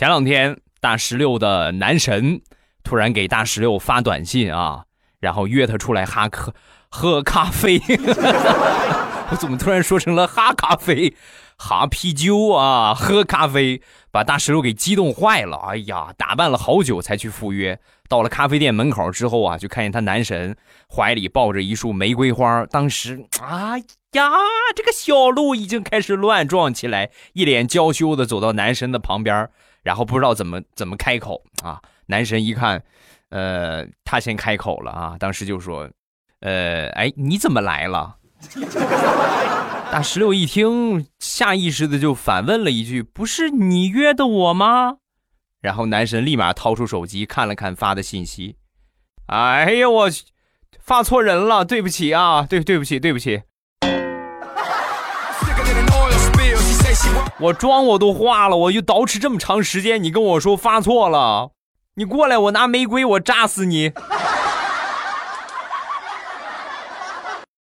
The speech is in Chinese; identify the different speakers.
Speaker 1: 前两天大石榴的男神突然给大石榴发短信啊，然后约他出来哈喝 喝咖啡。我怎么突然说成了哈咖啡？哈啤酒啊，喝咖啡，把大石榴给激动坏了。哎呀，打扮了好久才去赴约。到了咖啡店门口之后啊，就看见他男神怀里抱着一束玫瑰花。当时，哎呀，这个小鹿已经开始乱撞起来，一脸娇羞的走到男神的旁边，然后不知道怎么怎么开口啊。男神一看，呃，他先开口了啊，当时就说，呃，哎，你怎么来了？大石榴一听，下意识的就反问了一句：“不是你约的我吗？”然后男神立马掏出手机看了看发的信息：“哎呀，我发错人了，对不起啊，对对不起对不起，我妆我都化了，我就捯饬这么长时间，你跟我说发错了，你过来，我拿玫瑰，我扎死你。”